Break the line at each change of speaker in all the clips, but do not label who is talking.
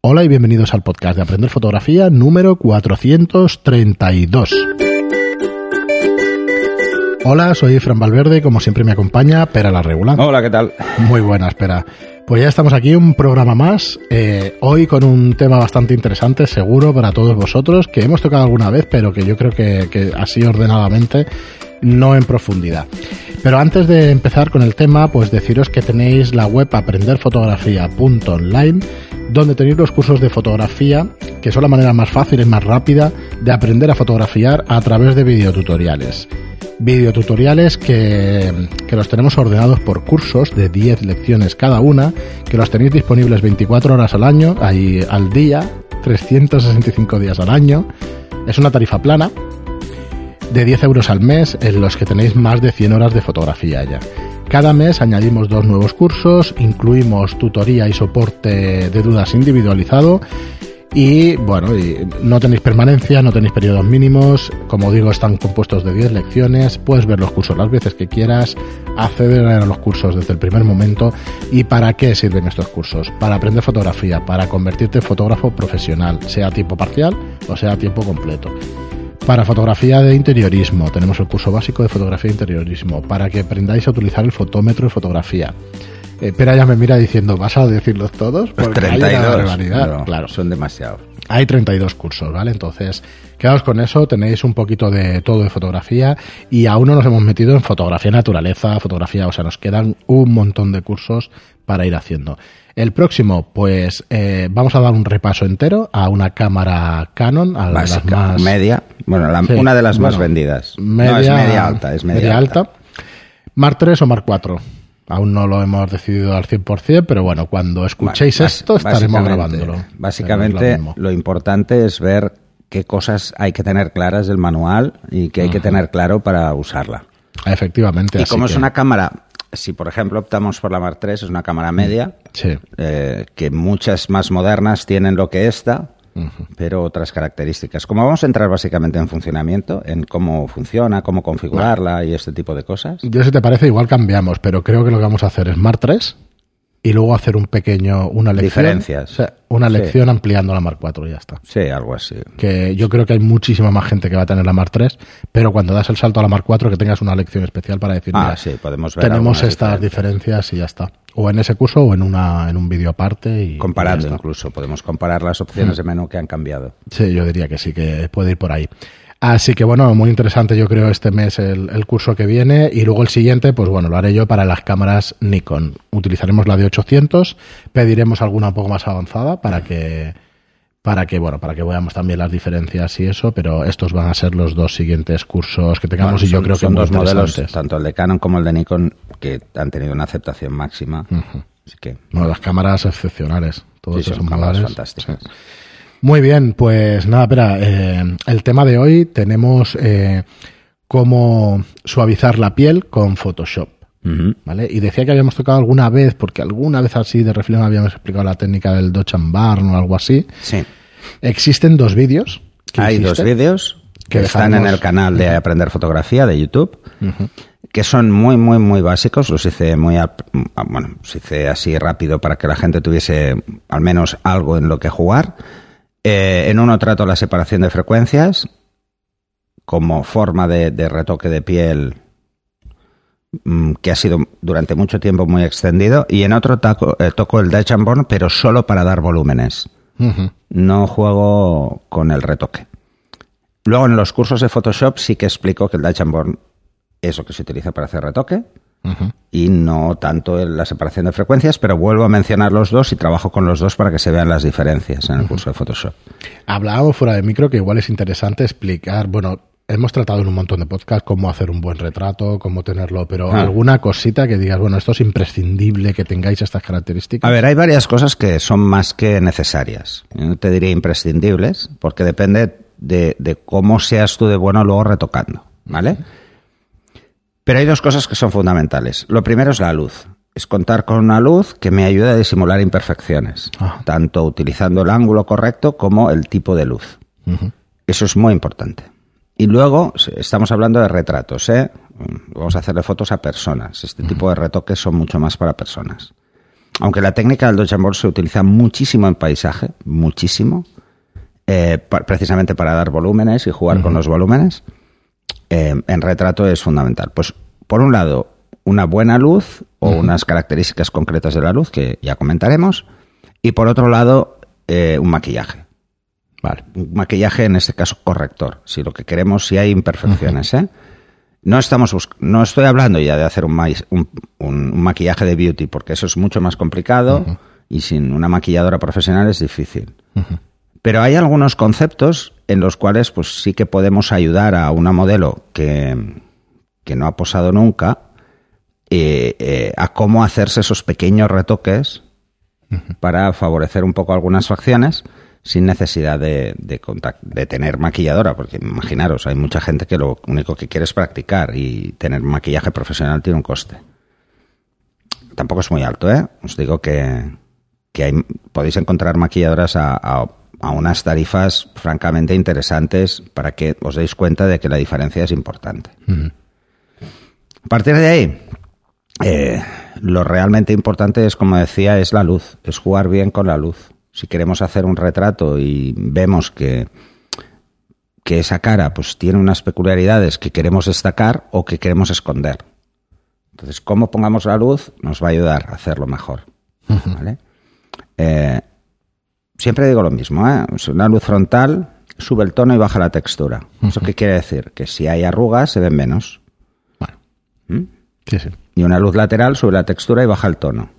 Hola y bienvenidos al podcast de Aprender Fotografía número 432. Hola, soy Fran Valverde como siempre me acompaña Pera la Regular.
Hola, ¿qué tal?
Muy buena, espera. Pues ya estamos aquí, un programa más, eh, hoy con un tema bastante interesante, seguro para todos vosotros, que hemos tocado alguna vez, pero que yo creo que, que así ordenadamente, no en profundidad. Pero antes de empezar con el tema, pues deciros que tenéis la web aprenderfotografía.online, donde tenéis los cursos de fotografía, que son la manera más fácil y más rápida de aprender a fotografiar a través de videotutoriales. Videotutoriales que, que los tenemos ordenados por cursos de 10 lecciones cada una, que los tenéis disponibles 24 horas al año, ahí al día, 365 días al año. Es una tarifa plana de 10 euros al mes en los que tenéis más de 100 horas de fotografía ya. Cada mes añadimos dos nuevos cursos, incluimos tutoría y soporte de dudas individualizado y bueno, no tenéis permanencia, no tenéis periodos mínimos, como digo, están compuestos de 10 lecciones, puedes ver los cursos las veces que quieras, acceder a los cursos desde el primer momento. ¿Y para qué sirven estos cursos? Para aprender fotografía, para convertirte en fotógrafo profesional, sea a tiempo parcial o sea a tiempo completo. Para fotografía de interiorismo, tenemos el curso básico de fotografía de interiorismo, para que aprendáis a utilizar el fotómetro de fotografía. Eh, Pera ya me mira diciendo, ¿vas a decirlos todos?
Pues
Porque hay
32.
una barbaridad.
no,
claro.
Son demasiados.
Hay 32 cursos, ¿vale? Entonces, quedaos con eso, tenéis un poquito de todo de fotografía y aún no nos hemos metido en fotografía naturaleza, fotografía, o sea, nos quedan un montón de cursos para ir haciendo. El próximo, pues eh, vamos a dar un repaso entero a una cámara Canon, a las
Básica,
más
media. Bueno, la-
Sí,
una de las más vendidas.
Media,
no, es media alta, es media, alta.
Mark 3 o Mark 4. Aún no lo hemos decidido al 100%, pero bueno, cuando escuchéis
Bueno,
esto estaremos grabándolo.
Básicamente,
lo
importante es ver qué cosas hay que tener claras del manual y qué hay que tener claro para usarla.
Efectivamente.
Y
así
como es una cámara, si por ejemplo optamos por la Mark III, es una cámara media,
Sí.
eh, que muchas más modernas tienen lo que esta, pero otras características. Como vamos a entrar básicamente en funcionamiento, en cómo funciona, cómo configurarla y este tipo de cosas.
Yo si te parece igual cambiamos, pero creo que lo que vamos a hacer es Mark 3 y luego hacer un pequeño, una lección.
Diferencias.
O sea, una
Sí.
lección ampliando la Mark 4 y ya está.
Sí, algo así.
Que yo creo que hay muchísima más gente que va a tener la Mark 3, pero cuando das el salto a la Mark 4 que tengas una lección especial para decir,
Ah,
mira,
sí, podemos ver
tenemos estas diferencias y ya está. O en ese curso o en una en un vídeo aparte y
Comparando
y
incluso, podemos comparar las opciones de menú que han cambiado.
Sí, yo diría que sí, que puede ir por ahí. Así que bueno, muy interesante yo creo este mes el, el curso que viene y luego el siguiente, pues bueno, lo haré yo para las cámaras Nikon. Utilizaremos la de 800, pediremos alguna un poco más avanzada para que para que bueno, para que veamos también las diferencias y eso, pero estos van a ser los dos siguientes cursos que tengamos
Bueno,
y yo
son-
creo que
son
muy
dos modelos, tanto el de Canon como el de Nikon, que han tenido una aceptación máxima. Así que
Bueno, las cámaras excepcionales, todos
sí,
esos
son fantásticas.
Sí. Muy bien, pues nada, espera, eh, el tema de hoy tenemos eh, cómo suavizar la piel con Photoshop. ¿Vale? Y decía que habíamos tocado alguna vez, porque alguna vez así de reflexión habíamos explicado la técnica del Dodge and Burn o algo así.
Sí.
Existen dos vídeos.
Hay dos vídeos
Que
que están en el canal de Aprender Fotografía de YouTube, que son muy, muy, muy básicos. Los hice muy, bueno, los hice así rápido para que la gente tuviese al menos algo en lo que jugar. Eh, en uno trato la separación de frecuencias como forma de, de retoque de piel mm, que ha sido durante mucho tiempo muy extendido y en otro taco- eh, toco el Dutch and Burn pero solo para dar volúmenes. No juego con el retoque. Luego en los cursos de Photoshop sí que explico que el Dutch and Burn es lo que se utiliza para hacer retoque Y no tanto en la separación de frecuencias, pero vuelvo a mencionar los dos y trabajo con los dos para que se vean las diferencias en el curso de Photoshop.
Hablábamos fuera de micro que igual es interesante explicar, bueno, hemos tratado en un montón de podcasts cómo hacer un buen retrato, cómo tenerlo, pero
Ah.
alguna cosita que digas, bueno, esto es imprescindible que tengáis estas características.
A ver, hay varias cosas que son más que necesarias. Yo No te diría imprescindibles, porque depende de, de cómo seas tú de bueno luego retocando, ¿vale? Pero hay dos cosas que son fundamentales. Lo primero es la luz. Es contar con una luz que me ayude a disimular imperfecciones, tanto utilizando el ángulo correcto como el tipo de luz. Eso es muy importante. Y luego estamos hablando de retratos, ¿eh? Vamos a hacerle fotos a personas. Este tipo de retoques son mucho más para personas. aunque la técnica del dodge se utiliza muchísimo en paisaje, muchísimo, eh, pa- precisamente para dar volúmenes y jugar con los volúmenes, eh, en retrato es fundamental. Pues, por un lado, una buena luz o unas características concretas de la luz, que ya comentaremos, y por otro lado, eh, un maquillaje.
Vale.
Un maquillaje, en este caso, corrector. Si lo que queremos, si hay imperfecciones, ¿eh? No, estamos no estoy hablando ya de hacer un, mais- un- un- un maquillaje de beauty, porque eso es mucho más complicado y sin una maquilladora profesional es difícil. Pero hay algunos conceptos en los cuales pues sí que podemos ayudar a una modelo que, que no ha posado nunca eh, eh, a cómo hacerse esos pequeños retoques para favorecer un poco algunas facciones sin necesidad de, de, tener maquilladora, porque imaginaros, hay mucha gente que lo único que quiere es practicar y tener maquillaje profesional tiene un coste. Tampoco es muy alto, ¿eh? Os digo que, que hay, podéis encontrar maquilladoras a, a- a unas tarifas francamente interesantes para que os deis cuenta de que la diferencia es importante. A partir de ahí, eh, lo realmente importante es, como decía, es la luz, es jugar bien con la luz. Si queremos hacer un retrato y vemos que, que esa cara pues tiene unas peculiaridades que queremos destacar o que queremos esconder. Entonces, cómo pongamos la luz nos va a ayudar a hacerlo mejor. ¿vale? Eh, siempre digo lo mismo, ¿eh? Una luz frontal sube el tono y baja la textura. ¿Eso qué quiere decir? Que si hay arrugas se ven menos.
Bueno. Sí, sí.
Y una luz lateral sube la textura y baja el tono.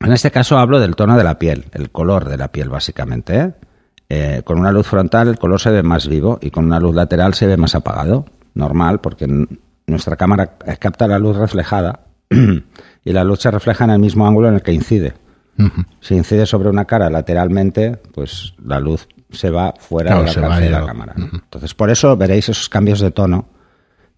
En este caso hablo del tono de la piel, el color de la piel básicamente. ¿eh? Eh, con una luz frontal el color se ve más vivo y con una luz lateral se ve más apagado. Normal, porque nuestra cámara capta la luz reflejada y la luz se refleja en el mismo ángulo en el que incide. Si incide sobre una cara lateralmente, pues la luz se va fuera
Claro, va
alcance de la cámara. ¿no? Entonces, por eso veréis esos cambios de tono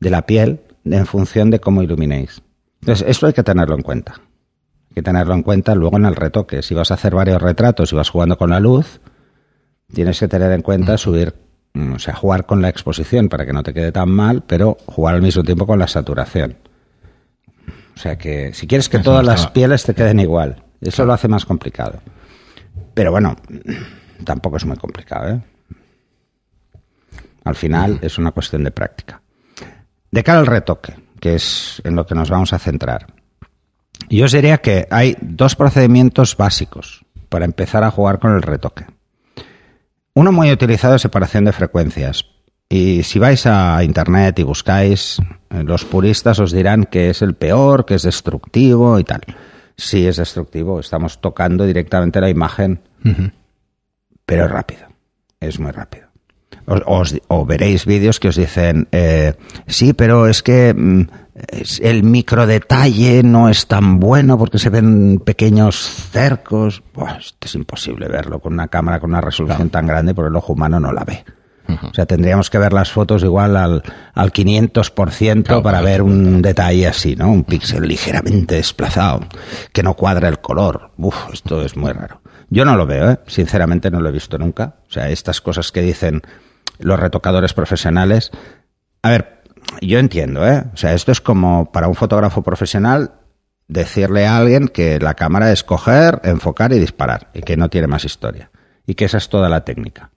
de la piel en función de cómo iluminéis. Entonces, esto hay que tenerlo en cuenta. Hay que tenerlo en cuenta luego en el retoque. Si vas a hacer varios retratos y vas jugando con la luz, tienes que tener en cuenta subir, mm, o sea, jugar con la exposición para que no te quede tan mal, pero jugar al mismo tiempo con la saturación. O sea que si quieres que
Eso
todas las pieles te queden igual, eso lo hace más complicado. Pero bueno, tampoco es muy complicado, ¿eh? Al final es una cuestión de práctica. De cara al retoque, que es en lo que nos vamos a centrar. Yo os diría que hay dos procedimientos básicos para empezar a jugar con el retoque. Uno muy utilizado es separación de frecuencias. Y si vais a internet y buscáis, eh, los puristas os dirán que es el peor, que es destructivo y tal. Sí es destructivo, estamos tocando directamente la imagen, pero es rápido, es muy rápido. Os- os- o veréis vídeos que os dicen, eh, sí, pero es que mm, el microdetalle no es tan bueno porque se ven pequeños cercos. Buah, esto es imposible verlo con una cámara con una resolución tan grande porque el ojo humano no la ve. O sea, tendríamos que ver las fotos igual al, al 500%
Claro,
para ver un detalle así, ¿no? Un píxel ligeramente desplazado, que no cuadra el color. Uf, esto es muy raro. Yo no lo veo, ¿eh? Sinceramente no lo he visto nunca. O sea, estas cosas que dicen los retocadores profesionales. A ver, yo entiendo, ¿eh? O sea, esto es como para un fotógrafo profesional decirle a alguien que la cámara es coger, enfocar y disparar, y que no tiene más historia. Y que esa es toda la técnica.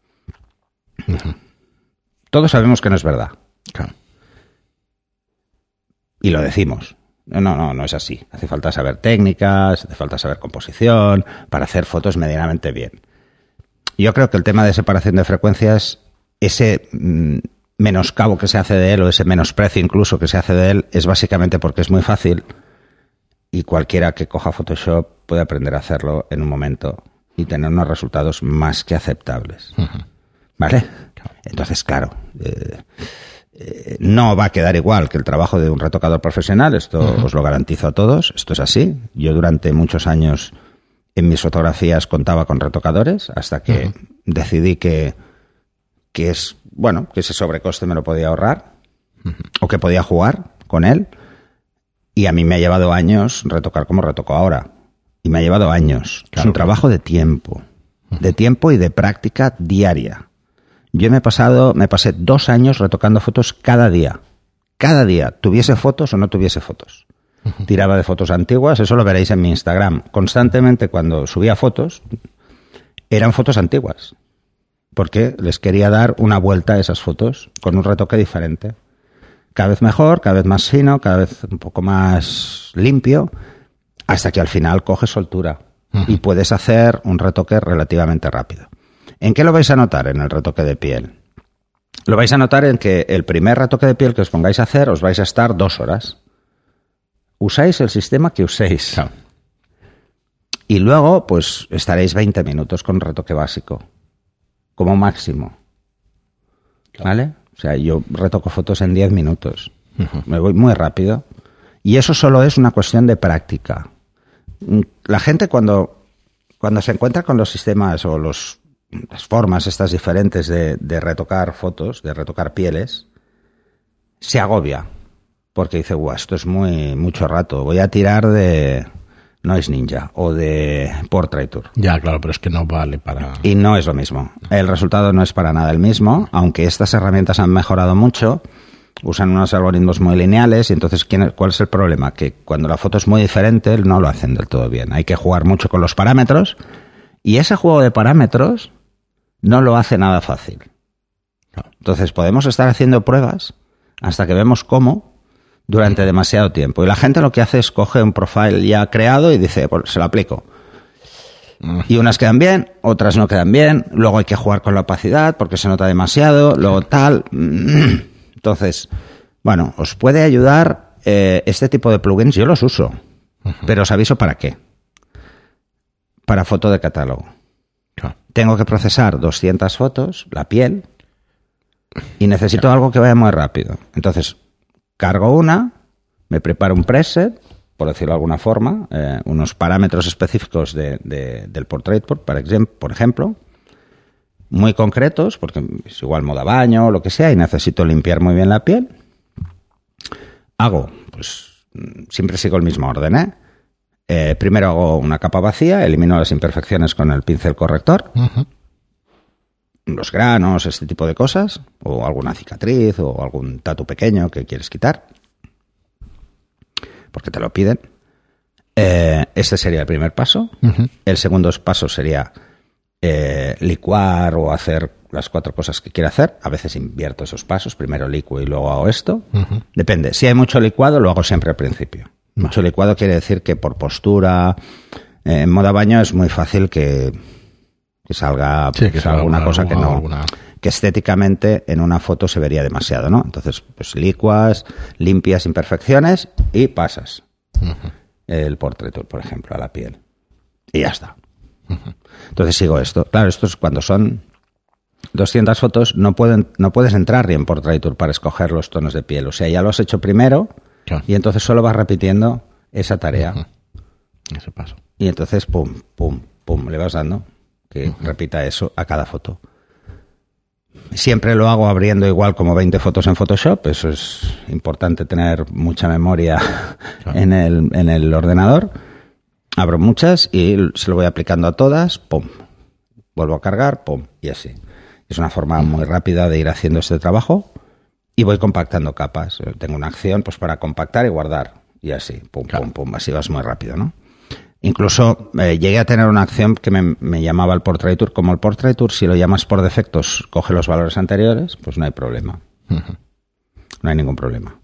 Todos sabemos que no es verdad.
Claro.
Y lo decimos. No, no, no, no es así. Hace falta saber técnicas, hace falta saber composición, para hacer fotos medianamente bien. Yo creo que el tema de separación de frecuencias, ese mm, menoscabo que se hace de él, o ese menosprecio incluso que se hace de él, es básicamente porque es muy fácil y cualquiera que coja Photoshop puede aprender a hacerlo en un momento y tener unos resultados más que aceptables. ¿Vale? Entonces, claro, eh, eh, no va a quedar igual que el trabajo de un retocador profesional, esto os lo garantizo a todos, esto es así. Yo durante muchos años en mis fotografías contaba con retocadores hasta que decidí que, que es, bueno, que ese sobrecoste me lo podía ahorrar o que podía jugar con él. Y a mí me ha llevado años retocar como retoco ahora. Y me ha llevado años. es un trabajo de tiempo. De tiempo y de práctica diaria. Yo me he pasado, me pasé dos años retocando fotos cada día. Cada día, tuviese fotos o no tuviese fotos. tiraba de fotos antiguas, eso lo veréis en mi Instagram. Constantemente cuando subía fotos, eran fotos antiguas, porque les quería dar una vuelta a esas fotos con un retoque diferente. Cada vez mejor, cada vez más fino, cada vez un poco más limpio, hasta que al final coge soltura y puedes hacer un retoque relativamente rápido. ¿En qué lo vais a notar en el retoque de piel? Lo vais a notar en que el primer retoque de piel que os pongáis a hacer os vais a estar dos horas. Usáis el sistema que uséis. Y luego, pues estaréis 20 minutos con retoque básico, como máximo. ¿Vale? O sea, yo retoco fotos en 10 minutos. Me voy muy rápido. Y eso solo es una cuestión de práctica. La gente cuando, cuando se encuentra con los sistemas o los las formas estas diferentes de, de, retocar fotos, de retocar pieles, se agobia. Porque dice, guau, esto es muy mucho rato. Voy a tirar de Noise Ninja o de Portraiture.
Ya, claro, pero es que no vale para.
Y no es lo mismo. El resultado no es para nada el mismo, aunque estas herramientas han mejorado mucho. Usan unos algoritmos muy lineales y entonces ¿quién, ¿cuál es el problema? Que cuando la foto es muy diferente no lo hacen del todo bien. Hay que jugar mucho con los parámetros y ese juego de parámetros no lo hace nada fácil. Entonces podemos estar haciendo pruebas hasta que vemos cómo durante demasiado tiempo. Y la gente lo que hace es coge un profile ya creado y dice, pues se lo aplico. Y unas quedan bien, otras no quedan bien, luego hay que jugar con la opacidad porque se nota demasiado, luego tal. Entonces, bueno, os puede ayudar eh, este tipo de plugins, yo los uso, pero os aviso para qué. Para foto de catálogo tengo que procesar 200 fotos, la piel, y necesito algo que vaya muy rápido. Entonces, cargo una, me preparo un preset, por decirlo de alguna forma, eh, unos parámetros específicos de, de, del portrait, por, por ejemplo, muy concretos, porque es igual moda baño o lo que sea, y necesito limpiar muy bien la piel. Hago, pues siempre sigo el mismo orden, ¿eh? Eh, primero hago una capa vacía, elimino las imperfecciones con el pincel corrector, los granos, este tipo de cosas, o alguna cicatriz o algún tatu pequeño que quieres quitar, porque te lo piden. Eh, este sería el primer paso. El segundo paso sería eh, licuar o hacer las cuatro cosas que quiero hacer. A veces invierto esos pasos, primero licuo y luego hago esto. Depende. Si hay mucho licuado, lo hago siempre al principio. Mucho licuado quiere decir que por postura, eh, en moda baño es muy fácil que, que salga,
sí, que salga
alguna
una,
cosa que no,
alguna...
que estéticamente en una foto se vería demasiado, ¿no? Entonces, pues licuas, limpias imperfecciones y pasas
Uh -huh.
el portrait, por ejemplo, a la piel. Y ya está. Uh -huh. Entonces sigo esto. Claro, esto es cuando son 200 fotos, no, pueden, no puedes entrar en Portraiture para escoger los tonos de piel. O sea, ya lo has hecho primero
Claro.
y entonces solo vas repitiendo esa tarea.
Uh -huh. Ese paso.
Y entonces, pum, pum, pum, le vas dando que repita eso a cada foto. Siempre lo hago abriendo igual como 20 fotos en Photoshop. Eso es importante tener mucha memoria
Claro.
en, el, en el ordenador. Abro muchas y se lo voy aplicando a todas. Pum. Vuelvo a cargar. Pum. Y así. Es una forma muy rápida de ir haciendo este trabajo. Y voy compactando capas. Tengo una acción pues para compactar y guardar. Y así. Pum,
Claro.
pum, pum. Así vas muy rápido, ¿no? Incluso eh, llegué a tener una acción que me, me llamaba el Portraiture. Como el Portraiture, si lo llamas por defectos, coge los valores anteriores, pues no hay problema.
Uh -huh.
No hay ningún problema.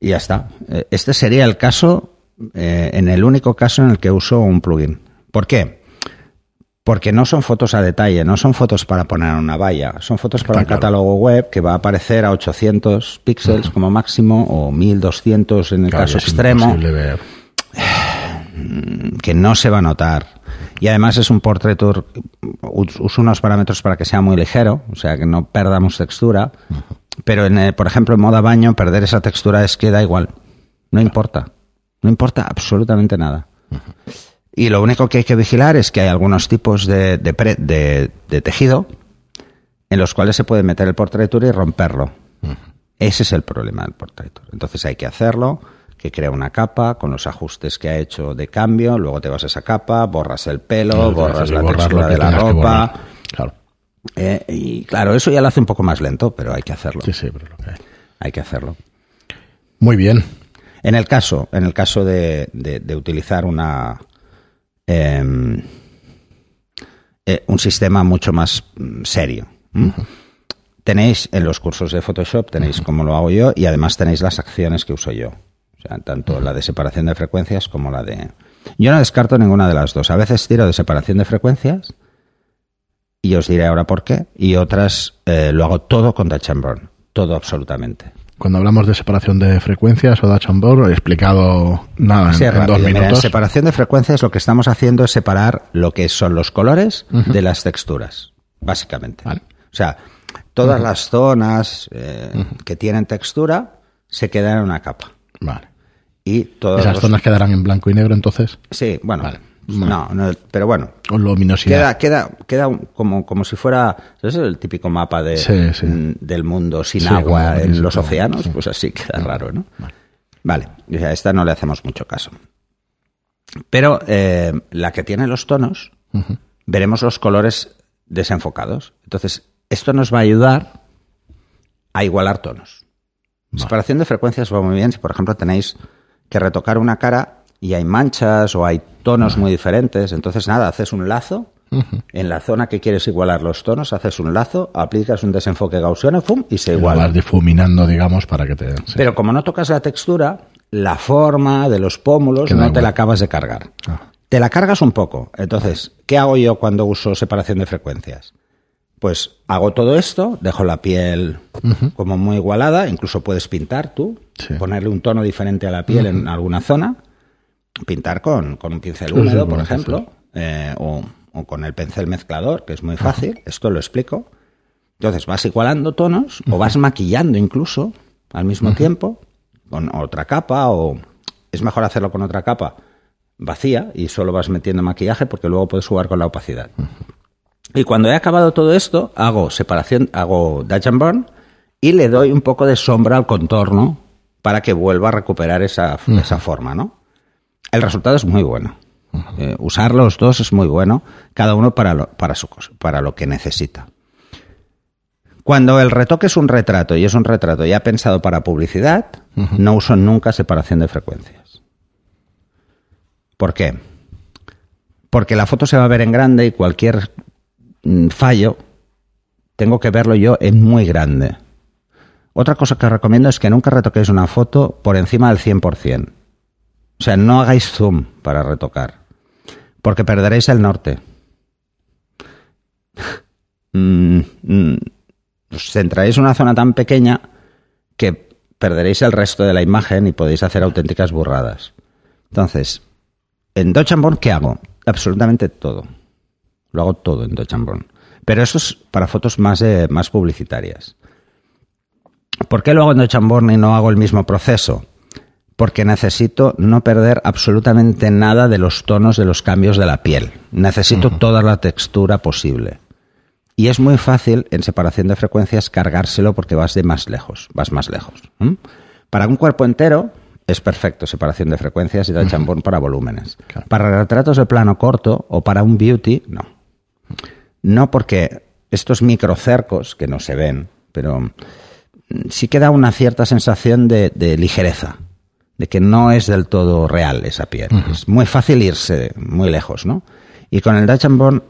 Y ya está. Eh, Este sería el caso, eh, en el único caso en el que uso un plugin. ¿Por qué? Porque no son fotos a detalle, no son fotos para poner en una valla, son fotos para
Está
un
claro.
catálogo web que va a aparecer a 800 píxeles como máximo o 1200 en el
Claro,
caso
es
extremo
ver.
que no se va a notar. Y además es un portraiture, uso unos parámetros para que sea muy ligero, o sea, que no perdamos textura. Pero, en, eh, por ejemplo, en moda baño, perder esa textura es que da igual. No importa. No importa absolutamente nada. Y lo único que hay que vigilar es que hay algunos tipos de, de, pre- de- de tejido en los cuales se puede meter el portraiture y romperlo. Ese es el problema del portraiture. Entonces hay que hacerlo, que crea una capa con los ajustes que ha hecho de cambio, luego te vas a esa capa, borras el pelo,
Claro,
borras la textura de la ropa.
Claro.
eh, y claro, eso ya lo hace un poco más lento, pero hay que hacerlo.
Sí, sí, pero lo que hay.
Hay que hacerlo.
Muy bien.
En el caso, en el caso de, de- de utilizar una em, eh, un sistema mucho más mm, serio. Tenéis en los cursos de Photoshop, tenéis cómo lo hago yo y además tenéis las acciones que uso yo. O sea, tanto la de separación de frecuencias como la de... Yo no descarto ninguna de las dos. A veces tiro de separación de frecuencias y os diré ahora por qué. Y otras eh, lo hago todo con Touch and Burn. Todo absolutamente.
Cuando hablamos de separación de frecuencias o Dutch and Burn, he explicado nada en,
Sí,
en dos
Mira,
minutos.
separación de frecuencias lo que estamos haciendo es separar lo que son los colores de las texturas, básicamente.
Vale.
O sea, todas las zonas eh, que tienen textura se quedan en una capa.
Vale.
Y todas
Esas
los-
zonas quedarán en blanco y negro, entonces,
Sí, bueno.
Vale.
No, no, pero bueno.
con luminosidad.
Queda, queda, queda como, como si fuera ¿sabes el típico mapa de,
Sí, sí.
mm, del mundo sin
Sí,
agua
como-
en los
como-
océanos, pues así queda raro, ¿no? Vale, o sea, a esta no le hacemos mucho caso. Pero eh, la que tiene los tonos, veremos los colores desenfocados. Entonces, esto nos va a ayudar a igualar tonos. Separación de frecuencias va muy bien si, por ejemplo, tenéis que retocar una cara y hay manchas o hay tonos muy diferentes. Entonces, nada, haces un lazo. En la zona que quieres igualar los tonos, haces un lazo, aplicas un desenfoque gaussiano ¡fum! y se
Y lo
iguala.
vas difuminando, digamos, para que te... sí.
Pero como no tocas la textura, la forma de los pómulos
Queda
no te la acabas de cargar.
Ah.
Te la cargas un poco. Entonces, ¿qué hago yo cuando uso separación de frecuencias? Pues hago todo esto, dejo la piel como muy igualada, incluso puedes pintar tú,
Sí.
ponerle un tono diferente a la piel en alguna zona, pintar con, con un pincel húmedo, por ejemplo, eh, o, o con el pincel mezclador, que es muy fácil, esto lo explico. Entonces vas igualando tonos o vas maquillando incluso al mismo tiempo con otra capa o es mejor hacerlo con otra capa vacía y solo vas metiendo maquillaje porque luego puedes jugar con la opacidad. Y cuando he acabado todo esto, hago separación, hago Dutch and Burn y le doy un poco de sombra al contorno para que vuelva a recuperar esa, esa forma, ¿no? El resultado es muy bueno. Eh, usar los dos es muy bueno, cada uno para lo, para, su, cosa- para lo que necesita. Cuando el retoque es un retrato y es un retrato ya pensado para publicidad, no uso nunca separación de frecuencias. ¿Por qué? Porque la foto se va a ver en grande y cualquier mm, fallo tengo que verlo yo en muy grande. Otra cosa que os recomiendo es que nunca retoquéis una foto por encima del 100%. O sea, no hagáis zoom para retocar, porque perderéis el norte. Mm, mm, os centraréis en una zona tan pequeña que perderéis el resto de la imagen y podéis hacer auténticas burradas. Entonces, en Dodge ¿qué hago? Absolutamente todo. Lo hago todo en Dodge. Pero eso es para fotos más, eh, más publicitarias. ¿Por qué lo hago en Dodge y no hago el mismo proceso? Porque necesito no perder absolutamente nada de los tonos de los cambios de la piel. Necesito toda la textura posible. Y es muy fácil en separación de frecuencias cargárselo porque vas de más lejos, vas más lejos. Para un cuerpo entero es perfecto separación de frecuencias y Dutch and Burn para volúmenes.
Claro.
Para retratos de plano corto o para un beauty, no. No porque estos microcercos que no se ven, pero mm, sí que da una cierta sensación de, de ligereza, de que no es del todo real esa piel. Es muy fácil irse muy lejos, ¿no? Y con el Dutch and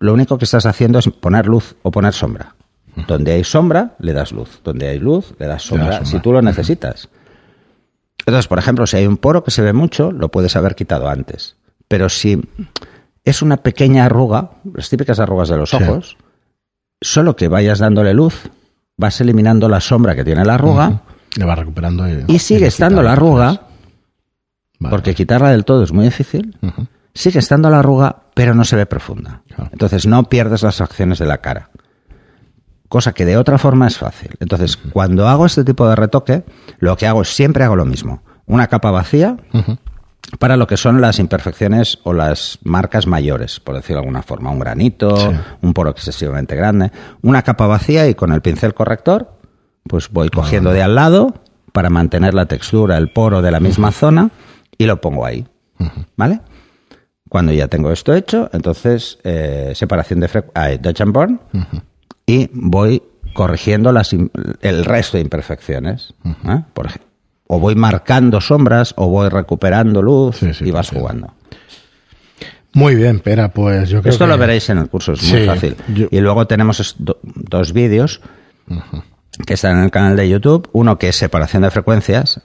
lo único que estás haciendo es poner luz o poner sombra. Donde hay sombra, le das luz. Donde hay luz, le das sombra,
sombra.
si tú lo necesitas. Entonces, por ejemplo, si hay un poro que se ve mucho, lo puedes haber quitado antes. Pero si es una pequeña arruga, las típicas arrugas de los
Sí.
ojos, solo que vayas dándole luz, vas eliminando la sombra que tiene la arruga
Le va recuperando y,
y sigue estando la arruga,
Vale.
porque quitarla del todo es muy difícil. Sigue estando la arruga, pero no se ve profunda.
Claro.
Entonces no pierdes las acciones de la cara. Cosa que de otra forma es fácil. Entonces, cuando hago este tipo de retoque, lo que hago es siempre hago lo mismo. Una capa vacía para lo que son las imperfecciones o las marcas mayores, por decirlo de alguna forma. Un granito,
Sí.
un poro excesivamente grande. Una capa vacía y con el pincel corrector, pues voy cogiendo de al lado para mantener la textura, el poro de la misma zona y lo pongo ahí. ¿Vale? Cuando ya tengo esto hecho, entonces eh, separación de frecuencia, Dutch and Burn, y voy corrigiendo las el resto de imperfecciones. ¿eh? Por o voy marcando sombras o voy recuperando luz
Sí, sí,
y vas jugando.
Muy bien, Pera, pues yo creo
Esto
que...
lo veréis en el curso, es muy
Sí,
fácil.
yo-
Y luego tenemos do- dos vídeos que están en el canal de YouTube. Uno que es separación de frecuencias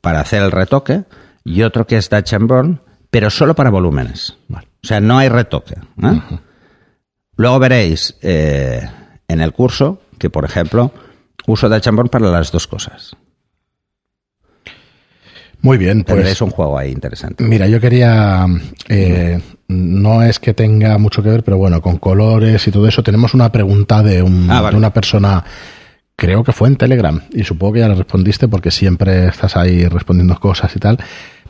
para hacer el retoque y otro que es Dutch and Burn, pero solo para volúmenes.
Vale.
O sea, no hay retoque. ¿eh? Luego veréis eh, en el curso que, por ejemplo, uso Dutch and Burn para las dos cosas.
Muy bien, pues...
Tendréis un juego ahí interesante.
Mira, yo quería, eh, no es que tenga mucho que ver, pero bueno, con colores y todo eso, tenemos una pregunta de, un-
Ah, vale.
de una persona, creo que fue en Telegram, y supongo que ya la respondiste porque siempre estás ahí respondiendo cosas y tal,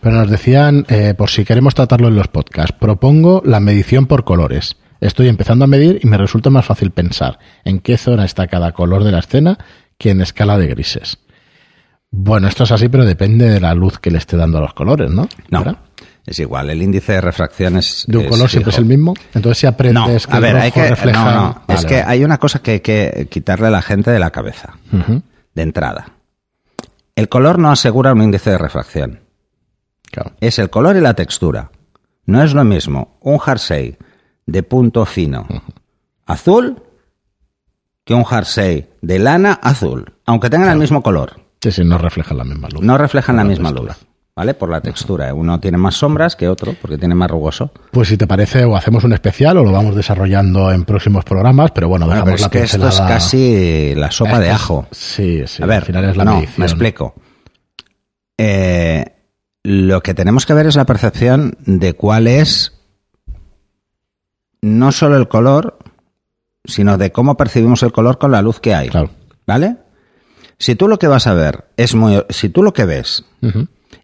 pero nos decían, eh, por si queremos tratarlo en los podcasts, propongo la medición por colores. Estoy empezando a medir y me resulta más fácil pensar en qué zona está cada color de la escena que en escala de grises. Bueno, esto es así, pero depende de la luz que le esté dando a los colores, ¿no?
No,
¿Verdad?
Es igual. El índice de refracción es.
de un
es
color siempre es el mismo. Entonces, si
No,
aprendes que
a
el
ver,
rojo
hay que.
refleja.
No, no.
Vale,
es que
vale.
hay una cosa que hay que quitarle a la gente de la cabeza. De entrada. El color no asegura un índice de refracción.
claro.
Es el color y la textura. No es lo mismo un jersey de punto fino azul que un jersey de lana azul, aunque tengan el mismo color.
Sí, sí, no refleja la misma luz.
No reflejan la misma
textura.
luz, ¿vale? Por la textura. Uno tiene más sombras que otro porque tiene más rugoso.
Pues si te parece, o hacemos un especial o lo vamos desarrollando en próximos programas, pero bueno,
Bueno,
dejamos
pero es
la
que esto es casi la sopa de
Esto es-
ajo.
Sí, sí.
A ver,
al final es la
no,
medición.
me explico. Eh, lo que tenemos que ver es la percepción de cuál es no solo el color, sino de cómo percibimos el color con la luz que hay.
Claro.
¿Vale? Si tú lo que vas a ver es muy, si tú lo que ves.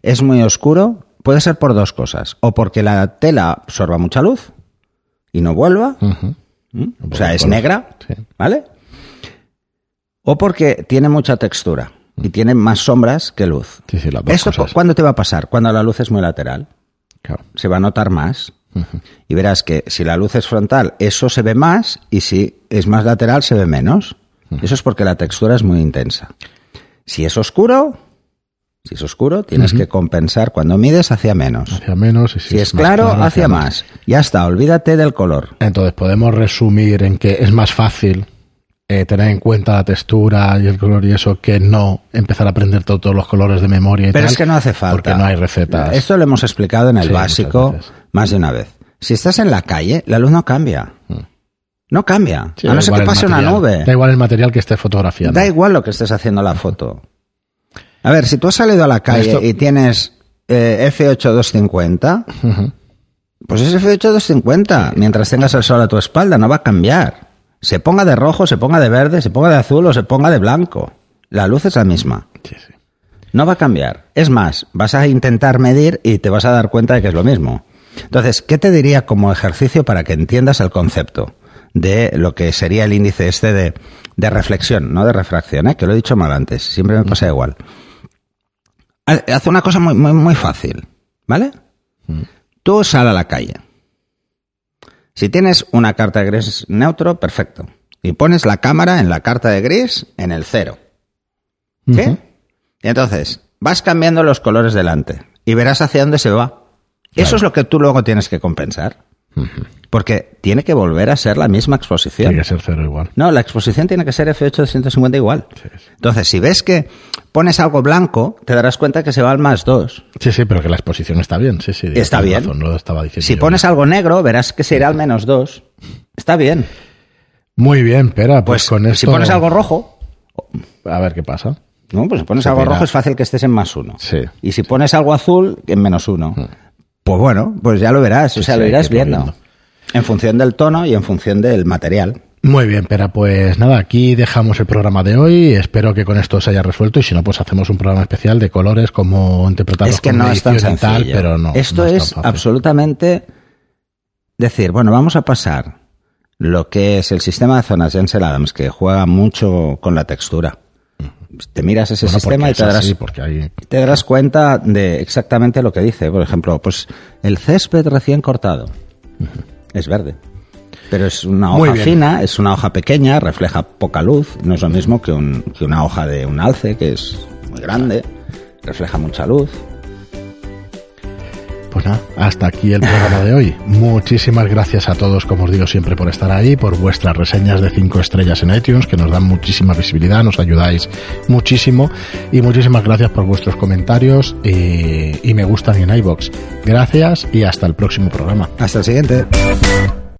Es muy oscuro, puede ser por dos cosas. O porque la tela absorba mucha luz y no vuelva, o sea, es negra,
Sí.
¿vale? O porque tiene mucha textura y tiene más sombras que luz.
Sí, sí, las dos
¿Esto cu-
cosas.
cuándo te va a pasar? Cuando la luz es muy lateral.
Claro.
Se va a notar más. Y verás que si la luz es frontal, eso se ve más y si es más lateral, se ve menos. Eso es porque la textura es muy intensa. Si es oscuro, si es oscuro, tienes que compensar cuando mides hacia menos.
Hacia menos. Y si,
Si es
más
claro, hacia más. Ya está, olvídate del color.
Entonces podemos resumir en que es más fácil eh, tener en cuenta la textura y el color y eso que no empezar a aprender to- todos los colores de memoria y
Pero
tal,
es que no hace falta.
Porque no hay recetas.
Esto lo hemos explicado en el
Sí,
básico más de una vez. Si estás en la calle, la luz no cambia. No cambia.
Mm. Sí,
a no ser que pase una nube.
Da igual el material que esté fotografiando.
Da igual lo que estés haciendo la foto. A ver, si tú has salido a la calle
Esto-
y tienes eh, F8250,
Ujú.
pues es F8250. Mientras tengas el sol a tu espalda, no va a cambiar. Se ponga de rojo, se ponga de verde, se ponga de azul o se ponga de blanco. La luz es la misma.
Sí, sí.
No va a cambiar. Es más, vas a intentar medir y te vas a dar cuenta de que es lo mismo. Entonces, ¿qué te diría como ejercicio para que entiendas el concepto de lo que sería el índice este de, de reflexión, no de refracción, ¿eh? que lo he dicho mal antes, siempre me pasa igual. Ha- Haz una cosa muy, muy, muy fácil, ¿vale? Tú sal a la calle. Si tienes una carta de gris neutro, perfecto. Y pones la cámara en la carta de gris en el cero. ¿Sí? Y entonces, vas cambiando los colores delante y verás hacia dónde se va. Eso es lo que tú luego tienes que compensar. Porque tiene que volver a ser la misma exposición.
Tiene que ser cero igual.
No, la exposición tiene que ser F8 igual. Entonces, si ves que pones algo blanco, te darás cuenta que se va al más 2.
Sí, sí, pero que la exposición está bien. Sí, sí.
Está bien.
razón, no estaba diciendo
Si pones algo negro, verás que se irá al menos 2. Está bien.
Muy bien, pera, pues,
Pues
con esto.
si pones algo rojo,
A ver qué pasa.
no, pues si pones
Se
algo rojo es fácil que estés en más 1.
Sí.
Y si pones algo azul, en menos 1. Pues bueno, pues ya lo verás, o sea,
sí,
lo irás viendo.
viendo.
En función del tono y en función del material.
Muy bien, Pera, pues nada, aquí dejamos el programa de hoy. Espero que con esto se haya resuelto y si no, pues hacemos un programa especial de colores, cómo interpretarlos
es que
con
no es tan
y tal, pero no.
Esto
no
es,
fácil.
absolutamente decir, bueno, vamos a pasar lo que es el sistema de zonas de Ansel Adams, que juega mucho con la textura. Te miras ese
Bueno,
sistema y te darás,
así, porque hay...
te darás cuenta de exactamente lo que dice. Por ejemplo, pues el césped recién cortado es verde. Pero es una hoja fina, es una hoja pequeña, refleja poca luz. No es lo mismo que, un- que una hoja de un alce, que es muy grande. refleja mucha luz.
Pues nada, hasta aquí el programa de hoy. Muchísimas gracias a todos, como os digo siempre, por estar ahí, por vuestras reseñas de 5 estrellas en iTunes, que nos dan muchísima visibilidad, nos ayudáis muchísimo. Y muchísimas gracias por vuestros comentarios y, y me gustan en iBox. Gracias y hasta el próximo programa.
Hasta el siguiente.